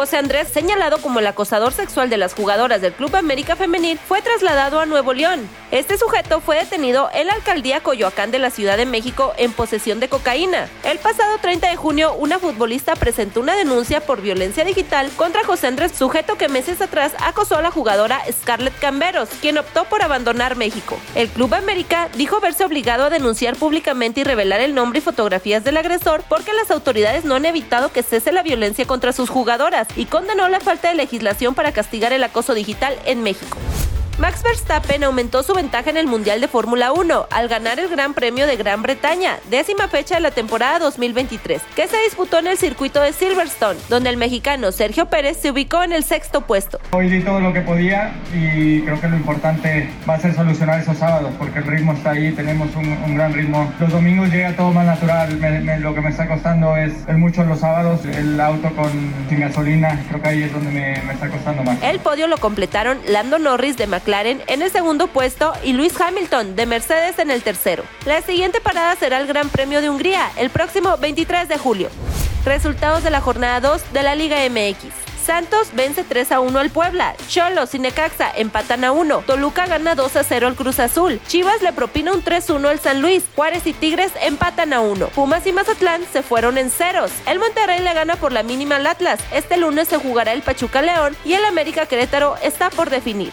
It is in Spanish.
José Andrés, señalado como el acosador sexual de las jugadoras del Club América Femenil, fue trasladado a Nuevo León. Este sujeto fue detenido en la alcaldía Coyoacán de la Ciudad de México en posesión de cocaína. El pasado 30 de junio, una futbolista presentó una denuncia por violencia digital contra José Andrés, sujeto que meses atrás acosó a la jugadora Scarlett Camberos, quien optó por abandonar México. El Club América dijo verse obligado a denunciar públicamente y revelar el nombre y fotografías del agresor porque las autoridades no han evitado que cese la violencia contra sus jugadoras y condenó la falta de legislación para castigar el acoso digital en México. Max Verstappen aumentó su ventaja en el Mundial de Fórmula 1 al ganar el Gran Premio de Gran Bretaña, décima fecha de la temporada 2023, que se disputó en el circuito de Silverstone, donde el mexicano Sergio Pérez se ubicó en el sexto puesto. Hoy di todo lo que podía y creo que lo importante va a ser solucionar esos sábados, porque el ritmo está ahí, tenemos un, gran ritmo. Los domingos llega todo más natural, lo que me está costando es, mucho los sábados, el auto con sin gasolina, creo que ahí es donde me, me está costando más. El podio lo completaron Lando Norris de McLaren en el segundo puesto y Luis Hamilton de Mercedes en el tercero. La siguiente parada será el Gran Premio de Hungría el próximo 23 de julio. Resultados de la jornada 2 de la Liga MX. Santos vence 3 a 1 al Puebla. Cholos y Necaxa empatan a 1. Toluca gana 2 a 0 al Cruz Azul. Chivas le propina un 3-1 al San Luis. Juárez y Tigres empatan a 1. Pumas y Mazatlán se fueron en ceros. El Monterrey le gana por la mínima al Atlas. Este lunes se jugará el Pachuca León y el América Querétaro está por definir.